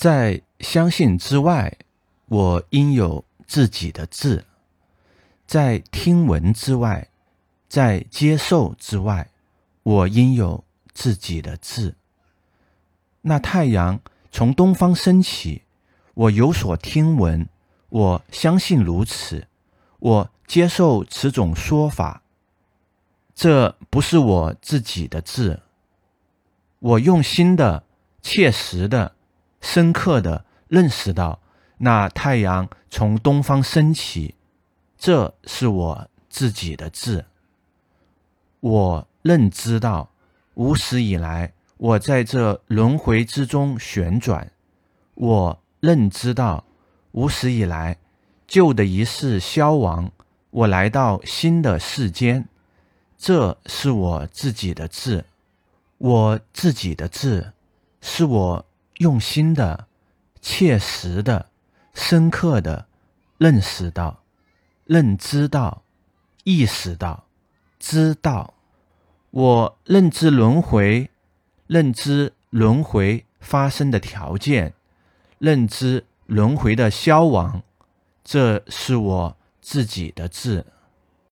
在相信之外，我应有自己的志；在听闻之外，在接受之外，我应有自己的志。那太阳从东方升起，我有所听闻，我相信如此，我接受此种说法。这不是我自己的志。我用心的、切实的、深刻的认识到，那太阳从东方升起，这是我自己的字。我认知到，无始以来。我在这轮回之中旋转，我认知到无始以来旧的一世消亡，我来到新的世间，这是我自己的字，我自己的字，是我用心的、切实的、深刻的认识到、认知到、意识到、知道，我认知轮回。认知轮回发生的条件，认知轮回的消亡，这是我自己的字。